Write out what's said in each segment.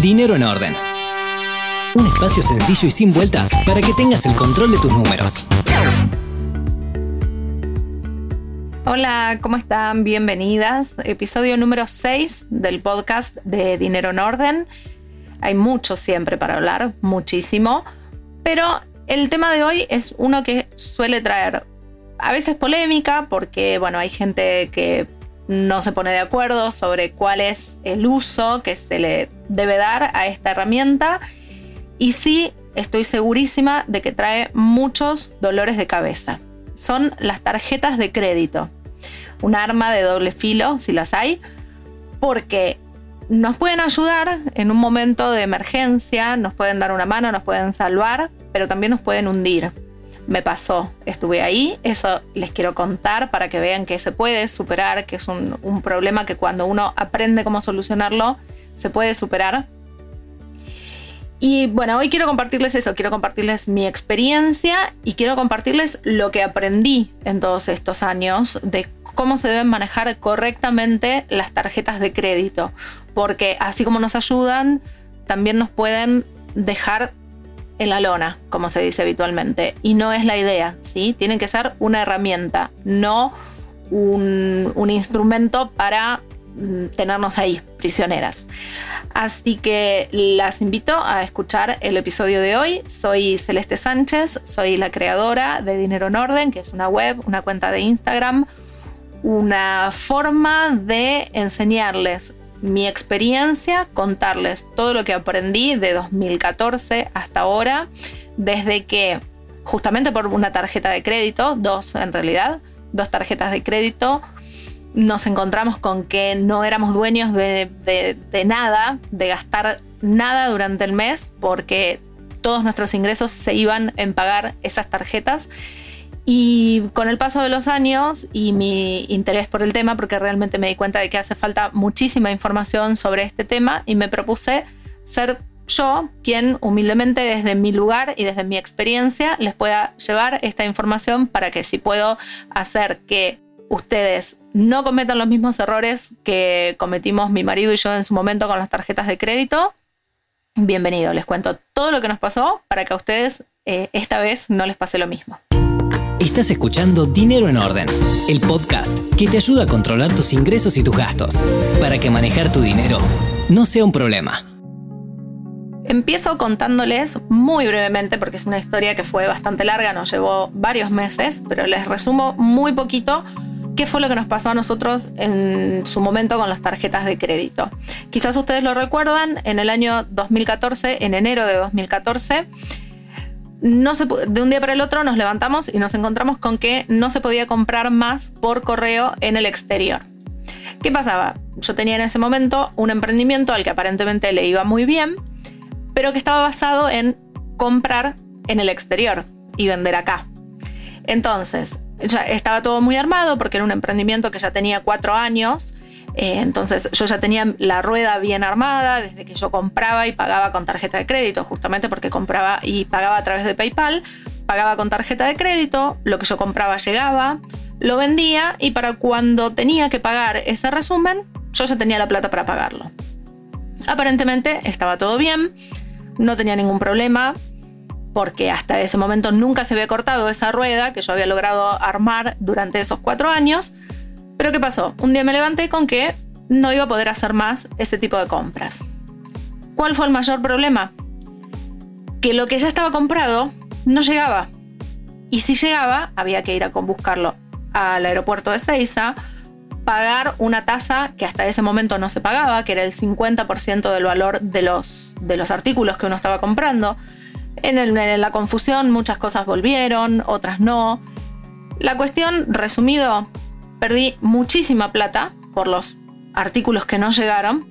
Dinero en Orden. Un espacio sencillo y sin vueltas para que tengas el control de tus números. Hola, ¿cómo están? Bienvenidas. Episodio número 6 del podcast de Dinero en Orden. Hay mucho siempre para hablar, muchísimo. Pero el tema de hoy es uno que suele traer a veces polémica porque, bueno, hay gente que no se pone de acuerdo sobre cuál es el uso que se le debe dar a esta herramienta. Y sí, estoy segurísima de que trae muchos dolores de cabeza. Son las tarjetas de crédito. Un arma de doble filo, si las hay, porque nos pueden ayudar en un momento de emergencia, nos pueden dar una mano, nos pueden salvar, pero también nos pueden hundir me pasó, estuve ahí, eso les quiero contar para que vean que se puede superar, que es un, problema que cuando uno aprende cómo solucionarlo, se puede superar. Y bueno, hoy quiero compartirles eso, quiero compartirles mi experiencia y quiero compartirles lo que aprendí en todos estos años de cómo se deben manejar correctamente las tarjetas de crédito, porque así como nos ayudan, también nos pueden dejar en la lona, como se dice habitualmente. Y no es la idea, ¿sí? Tienen que ser una herramienta, no un, un instrumento para mm, tenernos ahí, prisioneras. Así que las invito a escuchar el episodio de hoy. Soy Celeste Sánchez, soy la creadora de Dinero en Orden, que es una web, una cuenta de Instagram, una forma de enseñarles mi experiencia, contarles todo lo que aprendí de 2014 hasta ahora, desde que justamente por una tarjeta de crédito, dos en realidad, dos tarjetas de crédito, nos encontramos con que no éramos dueños de, nada, de gastar nada durante el mes, porque todos nuestros ingresos se iban en pagar esas tarjetas y con el paso de los años y mi interés por el tema, porque realmente me di cuenta de que hace falta muchísima información sobre este tema y me propuse ser yo quien humildemente desde mi lugar y desde mi experiencia les pueda llevar esta información para que si puedo hacer que ustedes no cometan los mismos errores que cometimos mi marido y yo en su momento con las tarjetas de crédito, bienvenido, les cuento todo lo que nos pasó para que a ustedes eh, esta vez no les pase lo mismo. Estás escuchando Dinero en Orden, el podcast que te ayuda a controlar tus ingresos y tus gastos, para que manejar tu dinero no sea un problema. Empiezo contándoles muy brevemente, porque es una historia que fue bastante larga, nos llevó varios meses, pero les resumo muy poquito qué fue lo que nos pasó a nosotros en su momento con las tarjetas de crédito. Quizás ustedes lo recuerdan, en el año 2014, en enero de 2014, no se, de un día para el otro nos levantamos y nos encontramos con que no se podía comprar más por correo en el exterior. ¿Qué pasaba? Yo tenía en ese momento un emprendimiento al que aparentemente le iba muy bien, pero que estaba basado en comprar en el exterior y vender acá. Entonces, ya estaba todo muy armado porque era un emprendimiento que ya tenía cuatro años eh, entonces yo ya tenía la rueda bien armada desde que yo compraba y pagaba con tarjeta de crédito, justamente porque compraba y pagaba a través de PayPal, pagaba con tarjeta de crédito, lo que yo compraba llegaba, lo vendía y para cuando tenía que pagar ese resumen, yo ya tenía la plata para pagarlo. Aparentemente estaba todo bien, no tenía ningún problema, porque hasta ese momento nunca se había cortado esa rueda que yo había logrado armar durante esos cuatro años. Pero ¿qué pasó? Un día me levanté con que no iba a poder hacer más ese tipo de compras. ¿Cuál fue el mayor problema? Que lo que ya estaba comprado no llegaba. Y si llegaba, había que ir a buscarlo al aeropuerto de Seiza, pagar una tasa que hasta ese momento no se pagaba, que era el 50% del valor de los, de los artículos que uno estaba comprando. En, en, la confusión muchas cosas volvieron, otras no. La cuestión, resumido, perdí muchísima plata por los artículos que no llegaron,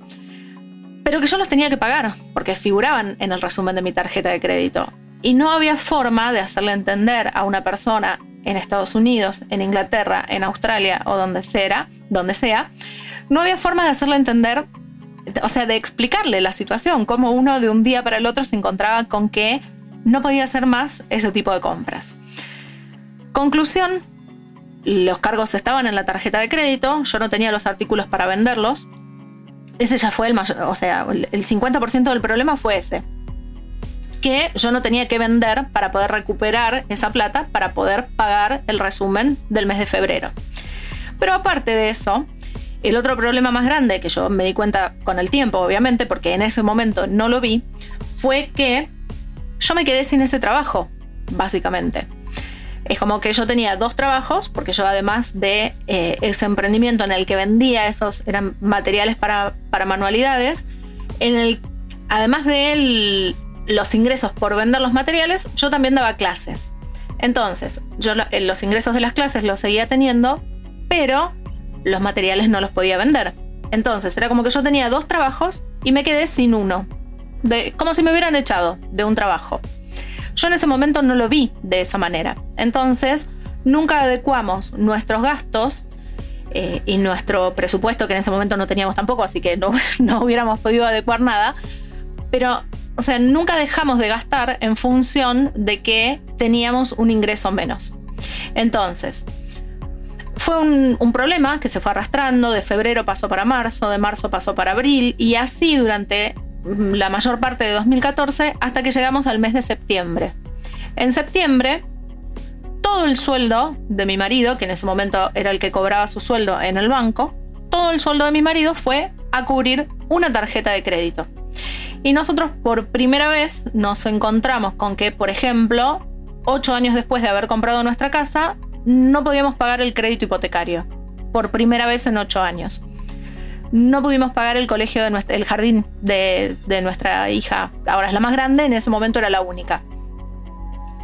pero que yo los tenía que pagar porque figuraban en el resumen de mi tarjeta de crédito. Y no había forma de hacerle entender a una persona en Estados Unidos, en Inglaterra, en Australia o donde sea, donde sea, no había forma de hacerle entender, o sea, de explicarle la situación, cómo uno de un día para el otro se encontraba con que no podía hacer más ese tipo de compras. Conclusión, los cargos estaban en la tarjeta de crédito, yo no tenía los artículos para venderlos, ese ya fue el mayor, o sea, el 50% del problema fue ese. Que yo no tenía que vender para poder recuperar esa plata para poder pagar el resumen del mes de febrero. Pero aparte de eso, el otro problema más grande que yo me di cuenta con el tiempo, obviamente, porque en ese momento no lo vi, fue que yo me quedé sin ese trabajo, básicamente. Es como que yo tenía dos trabajos, porque yo además de eh, ese emprendimiento en el que vendía esos, eran materiales para, manualidades, en el, además de los ingresos por vender los materiales, yo también daba clases. Entonces, yo eh, los ingresos de las clases los seguía teniendo, pero los materiales no los podía vender. Entonces, era como que yo tenía dos trabajos y me quedé sin uno. De, como si me hubieran echado de un trabajo. Yo en ese momento no lo vi de esa manera. Entonces, nunca adecuamos nuestros gastos eh, y nuestro presupuesto, que en ese momento no teníamos tampoco, así que no, no hubiéramos podido adecuar nada. Pero, o sea, nunca dejamos de gastar en función de que teníamos un ingreso menos. Entonces, fue un, un, problema que se fue arrastrando, de febrero pasó para marzo, de marzo pasó para abril, y así durante la mayor parte de 2014 hasta que llegamos al mes de septiembre. En septiembre, todo el sueldo de mi marido, que en ese momento era el que cobraba su sueldo en el banco, todo el sueldo de mi marido fue a cubrir una tarjeta de crédito. Y nosotros por primera vez nos encontramos con que, por ejemplo, ocho años después de haber comprado nuestra casa, no podíamos pagar el crédito hipotecario. Por primera vez en ocho años no pudimos pagar el colegio de nuestra, el jardín de, de nuestra hija. Ahora es la más grande, en ese momento era la única.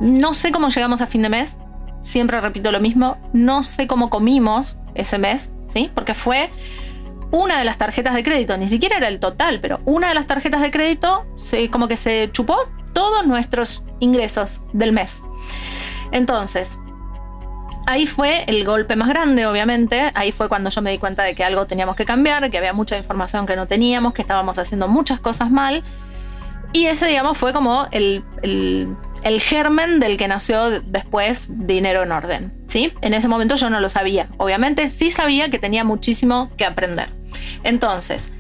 No sé cómo llegamos a fin de mes. Siempre repito lo mismo. No sé cómo comimos ese mes, ¿sí? Porque fue una de las tarjetas de crédito, ni siquiera era el total, pero una de las tarjetas de crédito como que se chupó todos nuestros ingresos del mes. Entonces, ahí fue el golpe más grande, obviamente. Ahí fue cuando yo me di cuenta de que algo teníamos que cambiar, que había mucha información que no teníamos, que estábamos haciendo muchas cosas mal. Y ese, digamos, fue como el, germen del que nació después Dinero en Orden. ¿sí? En ese momento yo no lo sabía. Obviamente sí sabía que tenía muchísimo que aprender. Entonces,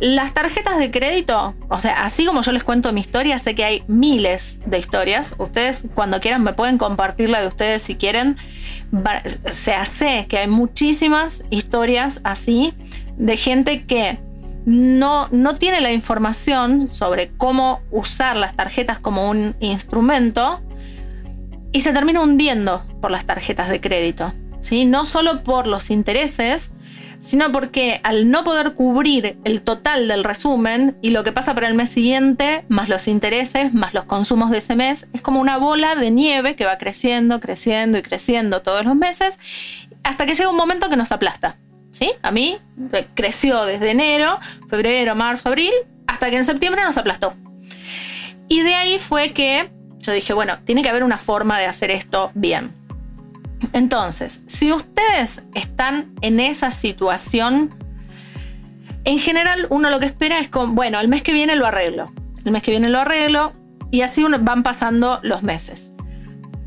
las tarjetas de crédito, o sea, así como yo les cuento mi historia, sé que hay miles de historias. Ustedes cuando quieran me pueden compartir la de ustedes si quieren. Se hace que hay muchísimas historias así de gente que no, no tiene la información sobre cómo usar las tarjetas como un instrumento y se termina hundiendo por las tarjetas de crédito. ¿sí? No solo por los intereses, sino porque al no poder cubrir el total del resumen y lo que pasa para el mes siguiente, más los intereses, más los consumos de ese mes, es como una bola de nieve que va creciendo, creciendo y creciendo todos los meses, hasta que llega un momento que nos aplasta. ¿Sí? A mí eh, creció desde enero, febrero, marzo, abril, hasta que en septiembre nos aplastó. Y de ahí fue que yo dije, bueno, tiene que haber una forma de hacer esto bien. Entonces, si ustedes están en esa situación, en general uno lo que espera es con, bueno, el mes que viene lo arreglo, el mes que viene lo arreglo y así van pasando los meses.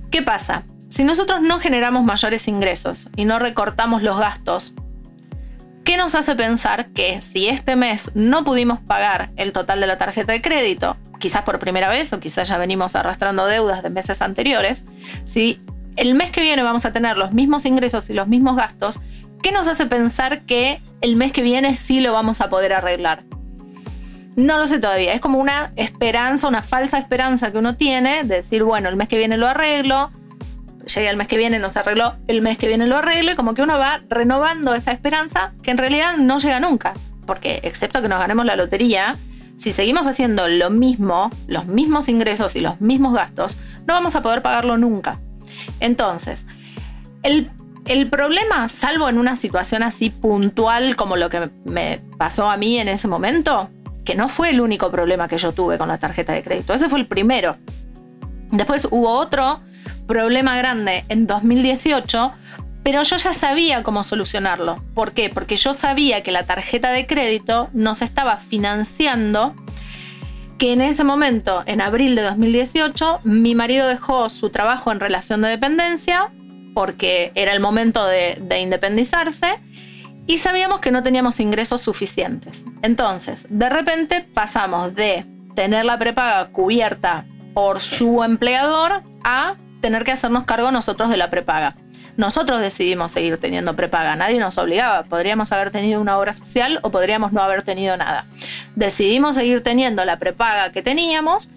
¿Qué pasa? Si nosotros no generamos mayores ingresos y no recortamos los gastos, ¿qué nos hace pensar que si este mes no pudimos pagar el total de la tarjeta de crédito, quizás por primera vez o quizás ya venimos arrastrando deudas de meses anteriores, si el mes que viene vamos a tener los mismos ingresos y los mismos gastos, ¿qué nos hace pensar que el mes que viene sí lo vamos a poder arreglar? No lo sé todavía, es como una esperanza, una falsa esperanza que uno tiene de decir, bueno, el mes que viene lo arreglo, llega el mes que viene, no se arregló, el mes que viene lo arreglo y como que uno va renovando esa esperanza que en realidad no llega nunca, porque excepto que nos ganemos la lotería, si seguimos haciendo lo mismo, los mismos ingresos y los mismos gastos, no vamos a poder pagarlo nunca. Entonces, el, problema, salvo en una situación así puntual como lo que me pasó a mí en ese momento, que no fue el único problema que yo tuve con la tarjeta de crédito, ese fue el primero. Después hubo otro problema grande en 2018, pero yo ya sabía cómo solucionarlo. ¿Por qué? Porque yo sabía que la tarjeta de crédito nos estaba financiando que en ese momento, en abril de 2018, mi marido dejó su trabajo en relación de dependencia porque era el momento de, independizarse y sabíamos que no teníamos ingresos suficientes. Entonces, de repente pasamos de tener la prepaga cubierta por su empleador a tener que hacernos cargo nosotros de la prepaga. Nosotros decidimos seguir teniendo prepaga, nadie nos obligaba. Podríamos haber tenido una obra social o podríamos no haber tenido nada. Decidimos seguir teniendo la prepaga que teníamos.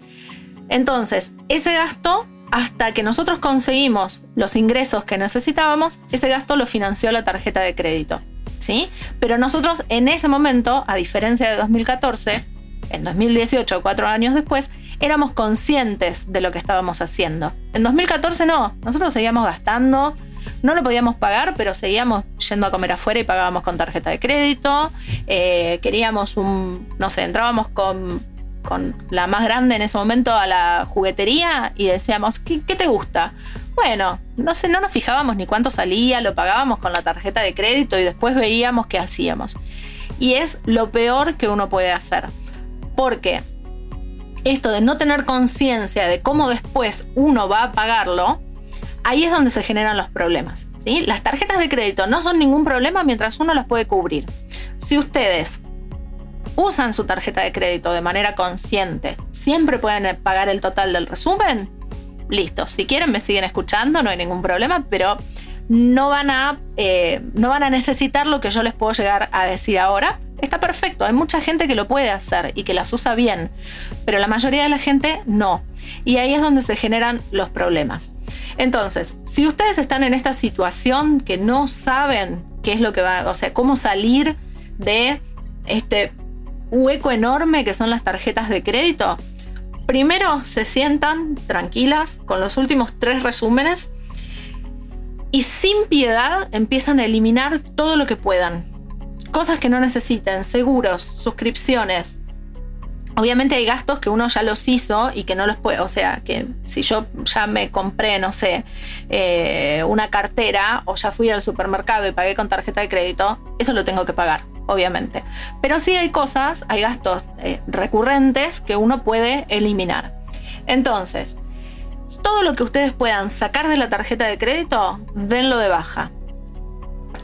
Entonces, ese gasto, hasta que nosotros conseguimos los ingresos que necesitábamos, ese gasto lo financió la tarjeta de crédito. ¿Sí? Pero nosotros en ese momento, a diferencia de 2014, en 2018, cuatro años después, éramos conscientes de lo que estábamos haciendo. En 2014 no, nosotros seguíamos gastando, no lo podíamos pagar, pero seguíamos yendo a comer afuera y pagábamos con tarjeta de crédito. Eh, queríamos un, no sé, entrábamos con, con, la más grande en ese momento a la juguetería y decíamos, ¿qué, qué te gusta? Bueno, no sé, no nos fijábamos ni cuánto salía, lo pagábamos con la tarjeta de crédito y después veíamos qué hacíamos. Y es lo peor que uno puede hacer. Porque esto de no tener conciencia de cómo después uno va a pagarlo, ahí es donde se generan los problemas. ¿sí? Las tarjetas de crédito no son ningún problema mientras uno las puede cubrir. Si ustedes usan su tarjeta de crédito de manera consciente, siempre pueden pagar el total del resumen, listo. Si quieren me siguen escuchando, no hay ningún problema, pero no van a, eh, no van a necesitar lo que yo les puedo llegar a decir ahora. Está perfecto, hay mucha gente que lo puede hacer y que las usa bien, pero la mayoría de la gente no. Y ahí es donde se generan los problemas. Entonces, si ustedes están en esta situación que no saben qué es lo que va, o sea, cómo salir de este hueco enorme que son las tarjetas de crédito, primero se sientan tranquilas con los últimos tres resúmenes y sin piedad empiezan a eliminar todo lo que puedan. Cosas que no necesiten, seguros, suscripciones. Obviamente hay gastos que uno ya los hizo y que no los puede, o sea, que si yo ya me compré, no sé, eh, una cartera o ya fui al supermercado y pagué con tarjeta de crédito, eso lo tengo que pagar, obviamente. Pero sí hay cosas, hay gastos eh, recurrentes que uno puede eliminar. Entonces, todo lo que ustedes puedan sacar de la tarjeta de crédito, denlo de baja.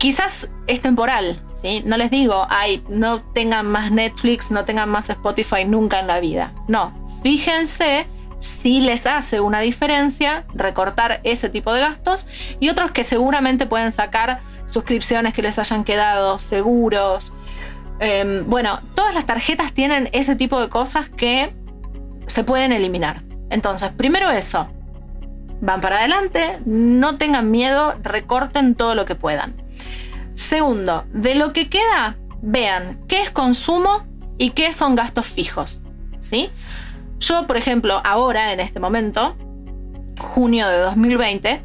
Quizás es temporal, ¿sí? No les digo, ay, no tengan más Netflix, no tengan más Spotify nunca en la vida. No, fíjense si les hace una diferencia recortar ese tipo de gastos y otros que seguramente pueden sacar suscripciones que les hayan quedado, seguros. Em, bueno, todas las tarjetas tienen ese tipo de cosas que se pueden eliminar. Entonces, primero eso, van para adelante, no tengan miedo, recorten todo lo que puedan. Segundo, de lo que queda, vean qué es consumo y qué son gastos fijos. ¿sí? Yo, por ejemplo, ahora, en este momento, junio de 2020,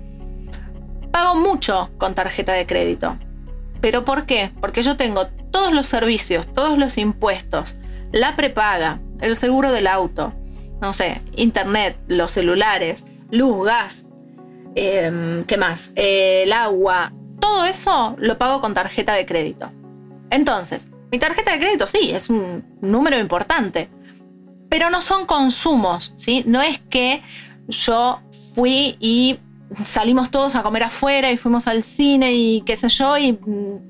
pago mucho con tarjeta de crédito. ¿Pero por qué? Porque yo tengo todos los servicios, todos los impuestos, la prepaga, el seguro del auto, no sé, internet, los celulares, luz, gas, em, ¿qué más? el agua, todo eso lo pago con tarjeta de crédito. Entonces, mi tarjeta de crédito sí, es un número importante, pero no son consumos, ¿sí? No es que yo fui y salimos todos a comer afuera y fuimos al cine y qué sé yo y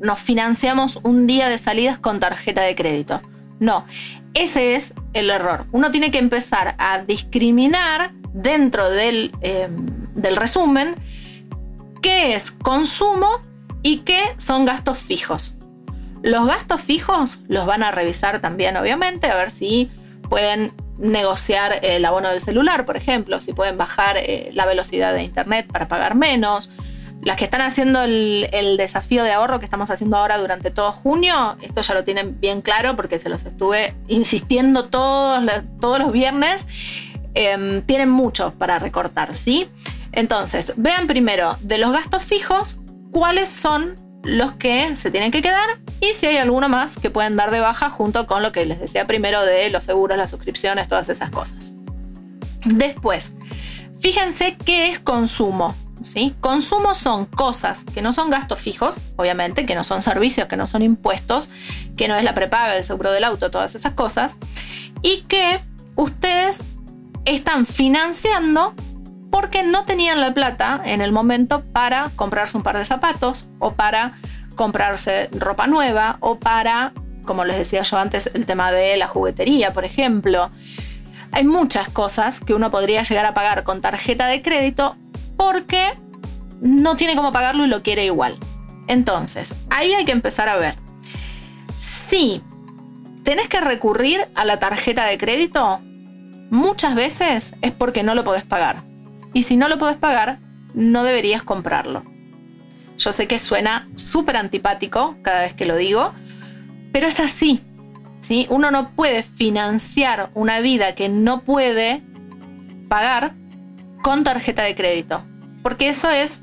nos financiamos un día de salidas con tarjeta de crédito. No, ese es el error. Uno tiene que empezar a discriminar dentro del, em, del resumen qué es consumo y qué son gastos fijos. Los gastos fijos los van a revisar también, obviamente, a ver si pueden negociar el abono del celular, por ejemplo, si pueden bajar eh, la velocidad de internet para pagar menos. Las que están haciendo el, desafío de ahorro que estamos haciendo ahora durante todo junio, esto ya lo tienen bien claro porque se los estuve insistiendo todos, los viernes Em, tienen mucho para recortar, ¿sí? Entonces, vean primero de los gastos fijos cuáles son los que se tienen que quedar y si hay alguno más que pueden dar de baja junto con lo que les decía primero de los seguros, las suscripciones, todas esas cosas. Después, fíjense qué es consumo. ¿sí? Consumo son cosas que no son gastos fijos, obviamente, que no son servicios, que no son impuestos, que no es la prepaga, el seguro del auto, todas esas cosas, y que ustedes están financiando porque no tenían la plata en el momento para comprarse un par de zapatos o para comprarse ropa nueva o para, como les decía yo antes, el tema de la juguetería, por ejemplo. Hay muchas cosas que uno podría llegar a pagar con tarjeta de crédito porque no tiene cómo pagarlo y lo quiere igual. Entonces, ahí hay que empezar a ver. Si tenés que recurrir a la tarjeta de crédito, muchas veces es porque no lo podés pagar. Y si no lo podés pagar, no deberías comprarlo. Yo sé que suena súper antipático cada vez que lo digo, pero es así. ¿sí? Uno no puede financiar una vida que no puede pagar con tarjeta de crédito. Porque eso es,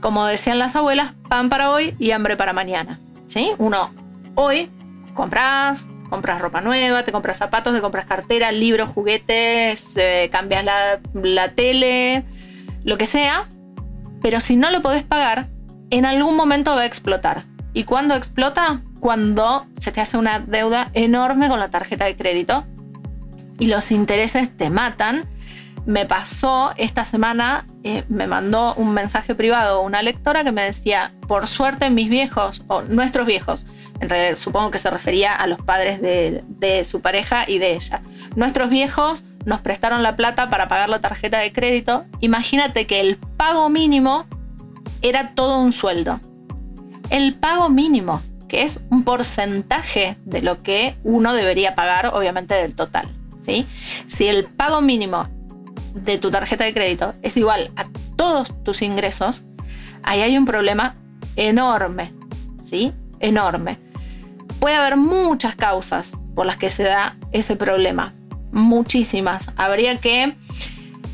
como decían las abuelas, pan para hoy y hambre para mañana. ¿sí? Uno hoy compras, compras ropa nueva, te compras zapatos, te compras cartera, libros, juguetes, eh, cambias la, la tele, lo que sea. Pero si no lo podés pagar, en algún momento va a explotar. ¿Y cuándo explota? Cuando se te hace una deuda enorme con la tarjeta de crédito y los intereses te matan. Me pasó esta semana, eh, me mandó un mensaje privado una lectora que me decía, por suerte mis viejos, o nuestros viejos, en realidad supongo que se refería a los padres de, de su pareja y de ella, nuestros viejos nos prestaron la plata para pagar la tarjeta de crédito. Imagínate que el pago mínimo era todo un sueldo. El pago mínimo, que es un porcentaje de lo que uno debería pagar, obviamente del total. ¿sí? Si el pago mínimo de tu tarjeta de crédito es igual a todos tus ingresos, ahí hay un problema enorme, ¿sí? Enorme. Puede haber muchas causas por las que se da ese problema, muchísimas. Habría que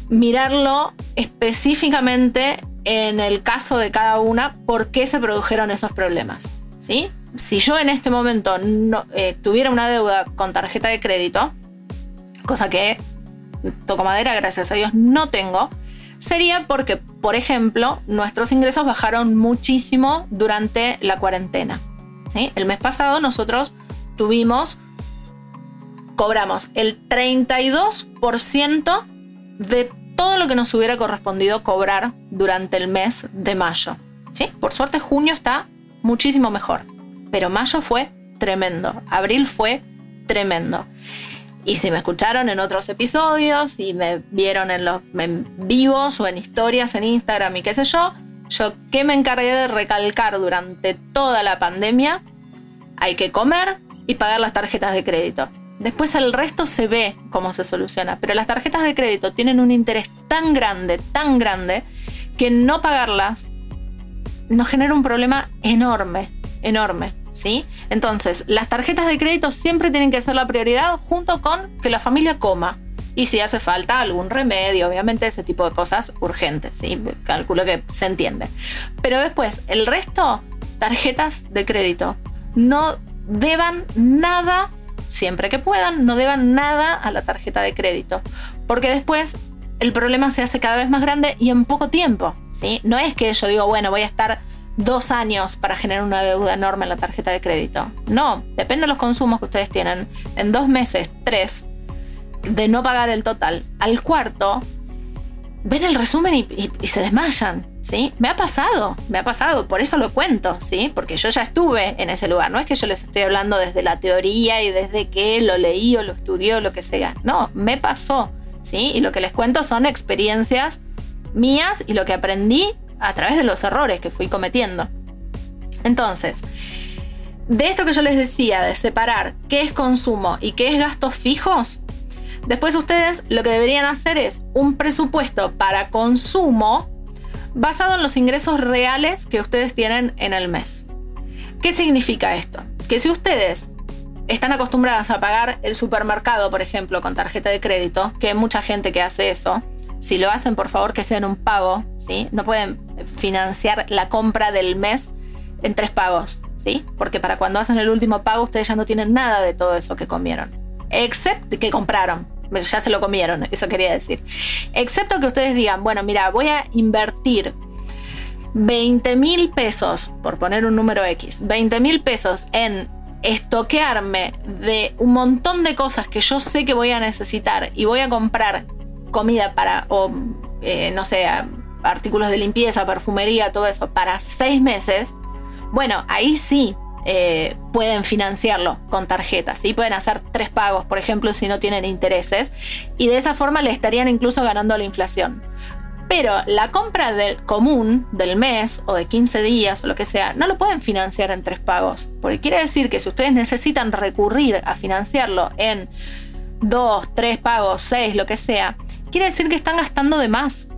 mirarlo específicamente en el caso de cada una por qué se produjeron esos problemas. ¿sí? Si yo en este momento eh, tuviera una deuda con tarjeta de crédito, cosa que toco madera, gracias a Dios, no tengo, sería porque, por ejemplo, nuestros ingresos bajaron muchísimo durante la cuarentena. El mes pasado nosotros tuvimos, cobramos el 32% de todo lo que nos hubiera correspondido cobrar durante el mes de mayo. ¿sí? Por suerte junio está muchísimo mejor, pero mayo fue tremendo, abril fue tremendo. Y si me escucharon en otros episodios, y me vieron en los vivos o en historias en Instagram y qué sé yo, yo que me encargué de recalcar durante toda la pandemia, hay que comer y pagar las tarjetas de crédito. Después el resto se ve cómo se soluciona, pero las tarjetas de crédito tienen un interés tan grande, tan grande, que no pagarlas nos genera un problema enorme, enorme, ¿sí? Entonces, las tarjetas de crédito siempre tienen que ser la prioridad junto con que la familia coma. Y si hace falta algún remedio, obviamente ese tipo de cosas urgentes, ¿sí? Calculo que se entiende. Pero después, el resto, tarjetas de crédito, no deban nada siempre que puedan, no deban nada a la tarjeta de crédito, porque después el problema se hace cada vez más grande y en poco tiempo, ¿sí? No es que yo digo, bueno, voy a estar dos años para generar una deuda enorme en la tarjeta de crédito. No, depende de los consumos que ustedes tienen. En dos meses, tres, de no pagar el total, al cuarto, ven el resumen y se desmayan. ¿sí? Me ha pasado, me ha pasado, por eso lo cuento, ¿sí? Porque yo ya estuve en ese lugar, no es que yo les estoy hablando desde la teoría y desde que lo leí o lo estudió lo que sea, no, me pasó, ¿sí? Y lo que les cuento son experiencias mías y lo que aprendí a través de los errores que fui cometiendo. Entonces, de esto que yo les decía, de separar qué es consumo y qué es gastos fijos, después ustedes lo que deberían hacer es un presupuesto para consumo basado en los ingresos reales que ustedes tienen en el mes. ¿Qué significa esto? Que si ustedes están acostumbradas a pagar el supermercado, por ejemplo, con tarjeta de crédito, que hay mucha gente que hace eso, si lo hacen, por favor, que sea en un pago, ¿sí? No pueden financiar la compra del mes en tres pagos, ¿sí? Porque para cuando hacen el último pago, ustedes ya no tienen nada de todo eso que comieron, excepto que compraron ya se lo comieron, eso quería decir. Excepto que ustedes digan, bueno, mira, voy a invertir 20 mil pesos, por poner un número X, 20 mil pesos en estoquearme de un montón de cosas que yo sé que voy a necesitar y voy a comprar comida para, o eh, no sé, artículos de limpieza, perfumería, todo eso, para seis meses, bueno, ahí sí eh, pueden financiarlo con tarjetas, ¿sí? pueden hacer tres pagos, por ejemplo, si no tienen intereses, y de esa forma le estarían incluso ganando la inflación. Pero la compra del común del mes o de 15 días o lo que sea, no lo pueden financiar en tres pagos. Porque quiere decir que si ustedes necesitan recurrir a financiarlo en dos, tres pagos, seis, lo que sea, quiere decir que están gastando de más.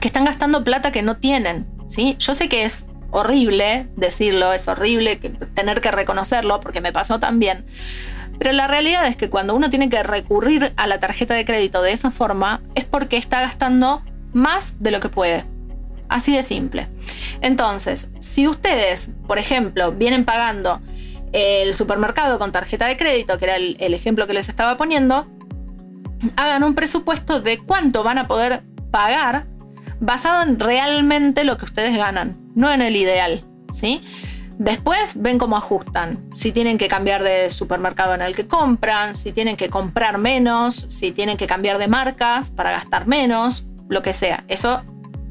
Que están gastando plata que no tienen. ¿sí? Yo sé que es horrible decirlo, es horrible tener que reconocerlo, porque me pasó también. Pero la realidad es que cuando uno tiene que recurrir a la tarjeta de crédito de esa forma, es porque está gastando más de lo que puede. Así de simple. Entonces, si ustedes, por ejemplo, vienen pagando el supermercado con tarjeta de crédito, que era el, el ejemplo que les estaba poniendo, hagan un presupuesto de cuánto van a poder pagar basado en realmente lo que ustedes ganan, no en el ideal, ¿sí? Después ven cómo ajustan, si tienen que cambiar de supermercado en el que compran, si tienen que comprar menos, si tienen que cambiar de marcas para gastar menos, lo que sea. Eso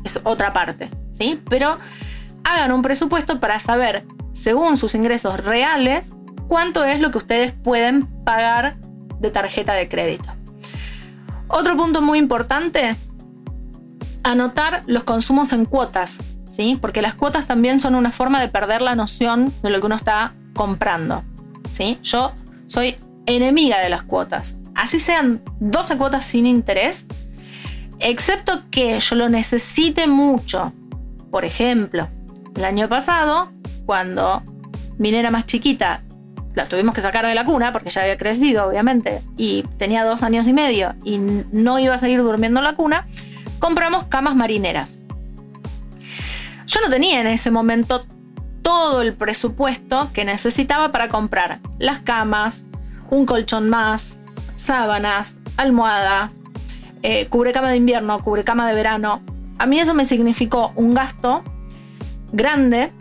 es otra parte, ¿sí? Pero hagan un presupuesto para saber, según sus ingresos reales, cuánto es lo que ustedes pueden pagar de tarjeta de crédito. Otro punto muy importante anotar los consumos en cuotas, ¿sí? Porque las cuotas también son una forma de perder la noción de lo que uno está comprando, ¿sí? Yo soy enemiga de las cuotas. Así sean 12 cuotas sin interés, excepto que yo lo necesite mucho. Por ejemplo, el año pasado, cuando mi nena más chiquita la tuvimos que sacar de la cuna porque ya había crecido, obviamente, y tenía dos años y medio y no iba a seguir durmiendo en la cuna, compramos camas marineras. Yo no tenía en ese momento todo el presupuesto que necesitaba para comprar las camas, un colchón más, sábanas, almohadas, eh, cubrecama de invierno, cubrecama de verano. A mí eso me significó un gasto grande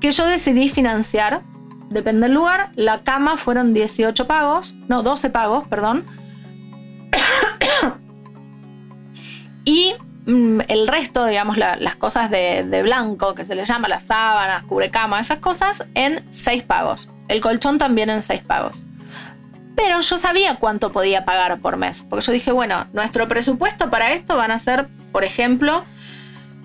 que yo decidí financiar. Depende del lugar. La cama fueron 18 pagos, no, 12 pagos, perdón. y el resto, digamos, las cosas de, blanco, que se le llama las sábanas, cubrecama, esas cosas, en seis pagos. El colchón también en seis pagos. Pero yo sabía cuánto podía pagar por mes, porque yo dije, bueno, nuestro presupuesto para esto van a ser, por ejemplo,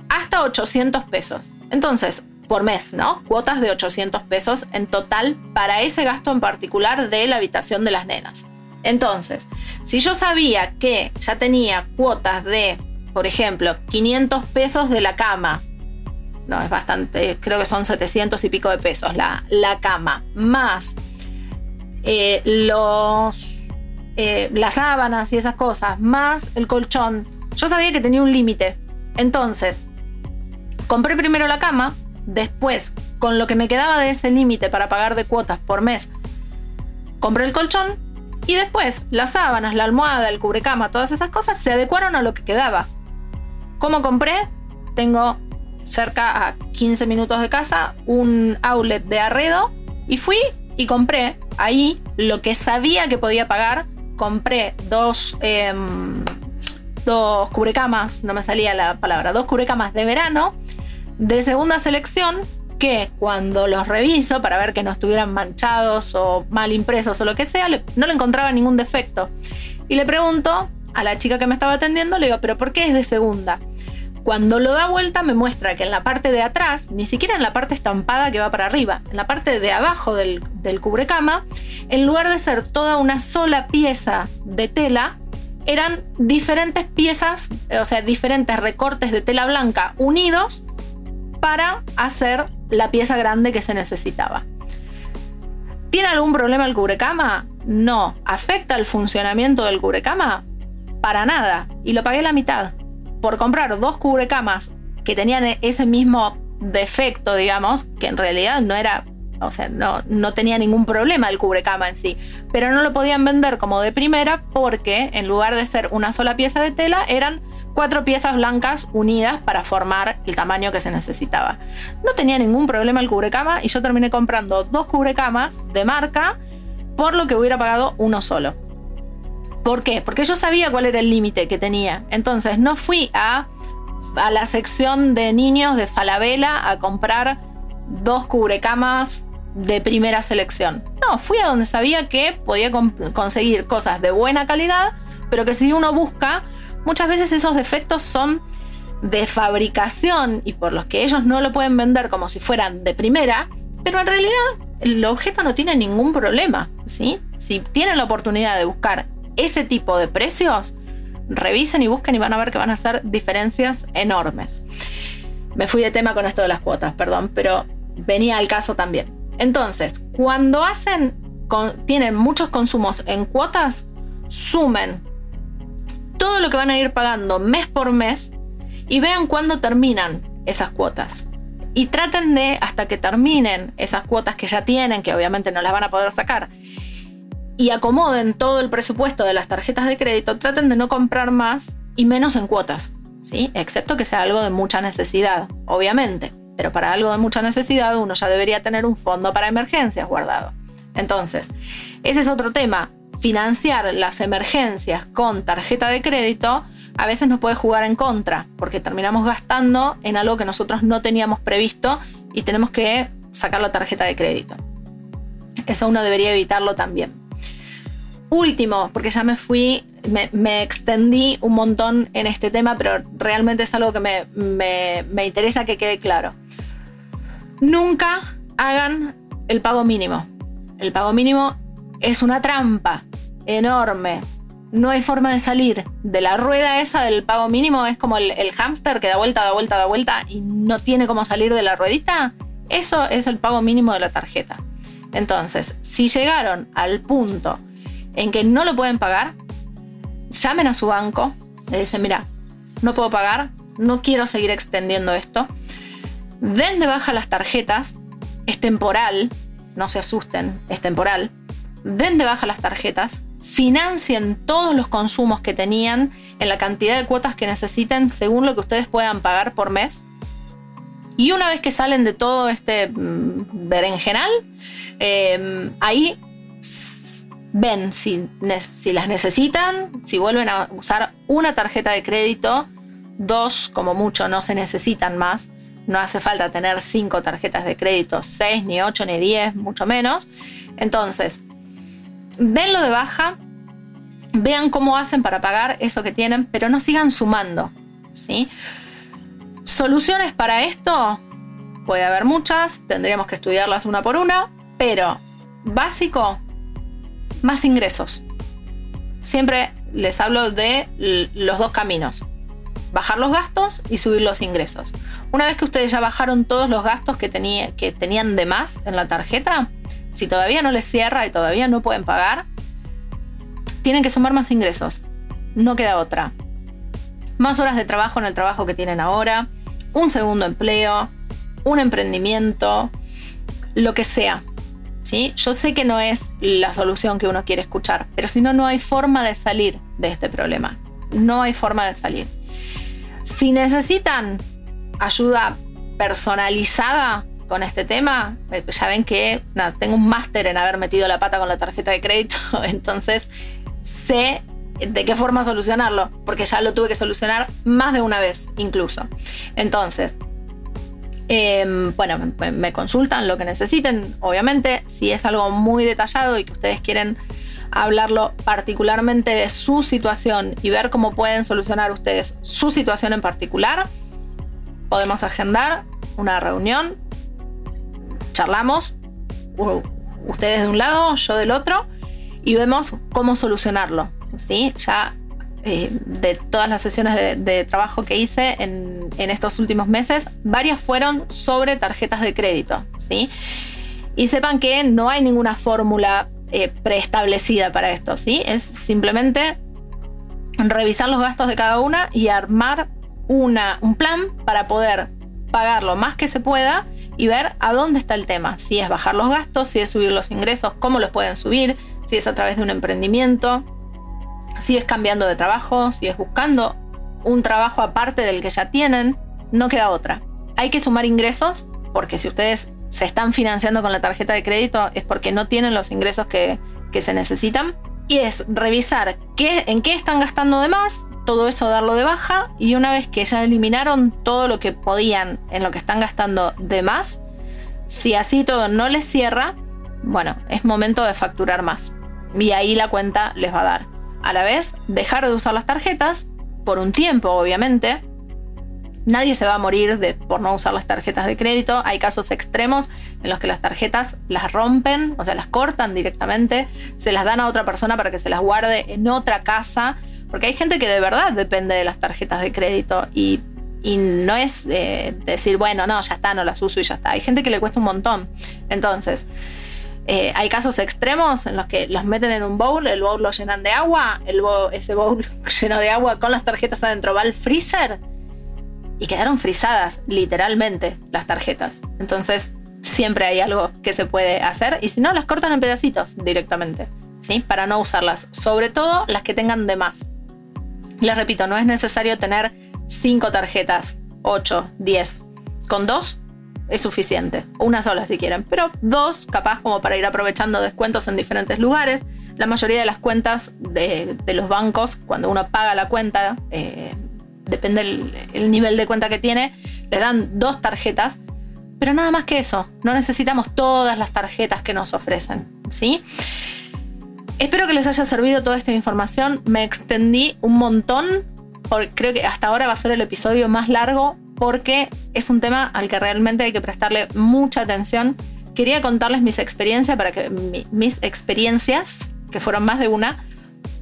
hasta 800 pesos. Entonces, por mes, ¿no? Cuotas de 800 pesos en total para ese gasto en particular de la habitación de las nenas. Entonces, si yo sabía que ya tenía cuotas de, por ejemplo, 500 pesos de la cama, no, es bastante, creo que son 700 y pico de pesos la, la cama, más eh, los, eh, las sábanas y esas cosas, más el colchón, yo sabía que tenía un límite. Entonces, compré primero la cama, después, con lo que me quedaba de ese límite para pagar de cuotas por mes, compré el colchón y después, las sábanas, la almohada, el cubrecama, todas esas cosas se adecuaron a lo que quedaba. ¿Cómo compré? Tengo cerca a 15 minutos de casa un outlet de arredo y fui y compré ahí lo que sabía que podía pagar. Compré dos, em, dos cubrecamas, no me salía la palabra, dos cubrecamas de verano de segunda selección que cuando los reviso para ver que no estuvieran manchados o mal impresos o lo que sea, no le encontraba ningún defecto. Y le pregunto a la chica que me estaba atendiendo, le digo, pero ¿por qué es de segunda? Cuando lo da vuelta me muestra que en la parte de atrás, ni siquiera en la parte estampada que va para arriba, en la parte de abajo del, cubrecama, en lugar de ser toda una sola pieza de tela, eran diferentes piezas, o sea, diferentes recortes de tela blanca unidos para hacer la pieza grande que se necesitaba. ¿Tiene algún problema el cubrecama? No. ¿Afecta el funcionamiento del cubrecama? Para nada. Y lo pagué la mitad. Por comprar dos cubrecamas que tenían ese mismo defecto, digamos, que en realidad no era o sea, no, no, tenía ningún problema el cubrecama en sí, pero no lo podían vender como de primera porque en lugar de ser una sola pieza de tela, eran cuatro piezas blancas unidas para formar el tamaño que se necesitaba. No tenía ningún problema el cubrecama y yo terminé comprando dos cubrecamas de marca por lo que hubiera pagado uno solo. ¿Por qué? Porque yo sabía cuál era el límite que tenía. Entonces no fui a, a la sección de niños de Falabella a comprar dos cubrecamas de primera selección. No, fui a donde sabía que podía conseguir cosas de buena calidad, pero que si uno busca, muchas veces esos defectos son de fabricación y por los que ellos no lo pueden vender como si fueran de primera, pero en realidad el objeto no tiene ningún problema, ¿sí? Si tienen la oportunidad de buscar ese tipo de precios, revisen y busquen y van a ver que van a ser diferencias enormes. Me fui de tema con esto de las cuotas, perdón, pero venía al caso también. Entonces, cuando hacen, tienen muchos consumos en cuotas, sumen todo lo que van a ir pagando mes por mes y vean cuándo terminan esas cuotas. Y traten de, hasta que terminen esas cuotas que ya tienen, que obviamente no las van a poder sacar, y acomoden todo el presupuesto de las tarjetas de crédito, traten de no comprar más y menos en cuotas, ¿sí? Excepto que sea algo de mucha necesidad, obviamente. Pero para algo de mucha necesidad uno ya debería tener un fondo para emergencias guardado. Entonces, ese es otro tema. Financiar las emergencias con tarjeta de crédito a veces nos puede jugar en contra, porque terminamos gastando en algo que nosotros no teníamos previsto y tenemos que sacar la tarjeta de crédito. Eso uno debería evitarlo también. Último, porque ya me fui, me, extendí un montón en este tema, pero realmente es algo que me, me interesa que quede claro. Nunca hagan el pago mínimo. El pago mínimo es una trampa enorme no hay forma de salir de la rueda esa del pago mínimo. Es como el, hámster que da vuelta, da vuelta, da vuelta y no tiene cómo salir de la ruedita. Eso es el pago mínimo de la tarjeta. Entonces, si llegaron al punto en que no lo pueden pagar, llamen a su banco, le dicen, mira, no puedo pagar, no quiero seguir extendiendo esto. Den de baja las tarjetas, es temporal, no se asusten, es temporal. Den de baja las tarjetas, financien todos los consumos que tenían en la cantidad de cuotas que necesiten según lo que ustedes puedan pagar por mes. Y una vez que salen de todo este mm, berenjenal, em, ahí ven si, las necesitan, si vuelven a usar una tarjeta de crédito, dos como mucho no se necesitan más. No hace falta tener cinco tarjetas de crédito, seis, ni ocho, ni diez, mucho menos. Entonces, venlo de baja, vean cómo hacen para pagar eso que tienen, pero no sigan sumando. ¿sí? Soluciones para esto puede haber muchas, tendríamos que estudiarlas una por una, pero básico, más ingresos. Siempre les hablo de los dos caminos. Bajar los gastos y subir los ingresos. Una vez que ustedes ya bajaron todos los gastos que, tenían de más en la tarjeta, si todavía no les cierra y todavía no pueden pagar, tienen que sumar más ingresos. No queda otra. Más horas de trabajo en el trabajo que tienen ahora, un segundo empleo, un emprendimiento, lo que sea. Yo sé que no es la solución que uno quiere escuchar, pero si no, no hay forma de salir de este problema. No hay forma de salir. Si necesitan ayuda personalizada, con este tema, eh, ya ven que tengo un máster en haber metido la pata con la tarjeta de crédito, entonces sé de qué forma solucionarlo, porque ya lo tuve que solucionar más de una vez incluso. Entonces, em, bueno, me, consultan lo que necesiten, obviamente, si es algo muy detallado y que ustedes quieren hablarlo particularmente de su situación y ver cómo pueden solucionar ustedes su situación en particular, podemos agendar una reunión charlamos, ustedes de un lado, yo del otro, y vemos cómo solucionarlo. ¿sí? Ya de todas las sesiones de, trabajo que hice en, estos últimos meses, varias fueron sobre tarjetas de crédito. ¿sí? Y sepan que no hay ninguna fórmula eh, preestablecida para esto. ¿sí? Es simplemente revisar los gastos de cada una y armar una, un plan para poder pagar lo más que se pueda y ver a dónde está el tema. Si es bajar los gastos, si es subir los ingresos, cómo los pueden subir, si es a través de un emprendimiento, si es cambiando de trabajo, si es buscando un trabajo aparte del que ya tienen, no queda otra. Hay que sumar ingresos porque si ustedes se están financiando con la tarjeta de crédito es porque no tienen los ingresos que, que se necesitan. Y es revisar qué, en qué están gastando de más, todo eso darlo de baja y una vez que ya eliminaron todo lo que podían en lo que están gastando de más, Si así todo no les cierra, bueno, es momento de facturar más. Y ahí la cuenta les va a dar. A la vez, dejar de usar las tarjetas, por un tiempo obviamente. Nadie se va a morir por no usar las tarjetas de crédito. Hay casos extremos en los que las tarjetas las rompen, o sea, las cortan directamente, se las dan a otra persona para que se las guarde en otra casa. Porque hay gente que de verdad depende de las tarjetas de crédito y, no es eh, decir, bueno, no, ya está, no las uso y ya está. Hay gente que le cuesta un montón. Entonces, eh, hay casos extremos en los que los meten en un bowl, el bowl lo llenan de agua, el ese bowl lleno de agua con las tarjetas adentro va al freezer y quedaron frisadas, literalmente, las tarjetas. Entonces, siempre hay algo que se puede hacer y si no, las cortan en pedacitos directamente, ¿sí? Para no usarlas, sobre todo las que tengan de más. Les repito, no es necesario tener 5 tarjetas, 8, 10. Con dos es suficiente. Una sola si quieren, pero dos capaz como para ir aprovechando descuentos en diferentes lugares. La mayoría de las cuentas de, los bancos, cuando uno paga la cuenta, eh, depende el, nivel de cuenta que tiene, le dan dos tarjetas, pero nada más que eso. No necesitamos todas las tarjetas que nos ofrecen, ¿sí? Espero que les haya servido toda esta información. Me extendí un montón, porque creo que hasta ahora va a ser el episodio más largo porque es un tema al que realmente hay que prestarle mucha atención. Quería contarles mis experiencias para que mis experiencias, que fueron más de una,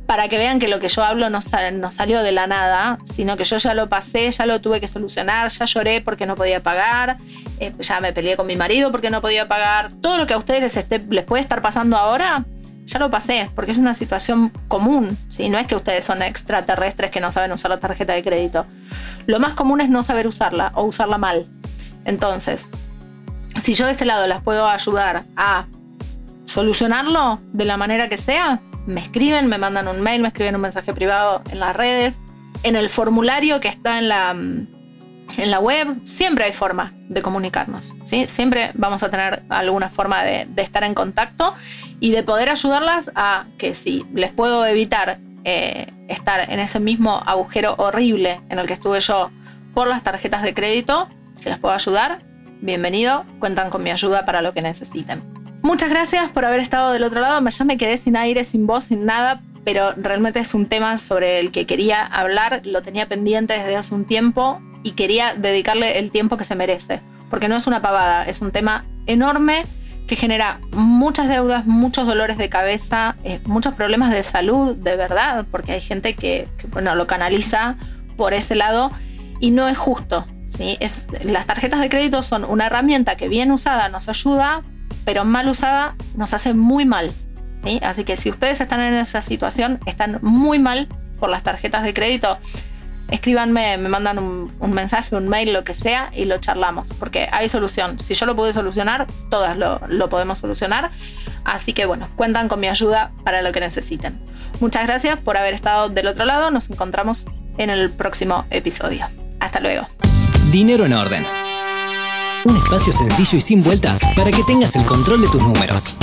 para que vean que lo que yo hablo no, salió de la nada, sino que yo ya lo pasé, ya lo tuve que solucionar, ya lloré porque no podía pagar, eh, ya me peleé con mi marido porque no podía pagar. Todo lo que a ustedes les, les puede estar pasando ahora, ya lo pasé, porque es una situación común, ¿sí? No es que ustedes son extraterrestres que no saben usar la tarjeta de crédito. Lo más común es no saber usarla o usarla mal. Entonces, si yo de este lado las puedo ayudar a solucionarlo de la manera que sea, me escriben, me mandan un mail, me escriben un mensaje privado en las redes, en el formulario que está en la, en la web, siempre hay forma de comunicarnos. ¿sí? Siempre vamos a tener alguna forma de, estar en contacto y de poder ayudarlas a que si les puedo evitar eh, estar en ese mismo agujero horrible en el que estuve yo por las tarjetas de crédito, si las puedo ayudar, bienvenido, cuentan con mi ayuda para lo que necesiten. Muchas gracias por haber estado del otro lado, ya me quedé sin aire, sin voz, sin nada, pero realmente es un tema sobre el que quería hablar, lo tenía pendiente desde hace un tiempo y quería dedicarle el tiempo que se merece, porque no es una pavada, es un tema enorme que genera muchas deudas, muchos dolores de cabeza, eh, muchos problemas de salud, de verdad, porque hay gente que, bueno, lo canaliza por ese lado y no es justo. ¿sí? Las tarjetas de crédito son una herramienta que bien usada nos ayuda, pero mal usada nos hace muy mal. ¿sí? Así que si ustedes están en esa situación, están muy mal por las tarjetas de crédito escríbanme, me mandan un, mensaje, un mail, lo que sea, y lo charlamos, porque hay solución. Si yo lo pude solucionar, todas lo, lo podemos solucionar. Así que bueno, cuentan con mi ayuda para lo que necesiten. Muchas gracias por haber estado del otro lado. Nos encontramos en el próximo episodio. Hasta luego. Dinero en orden. Un espacio sencillo y sin vueltas para que tengas el control de tus números.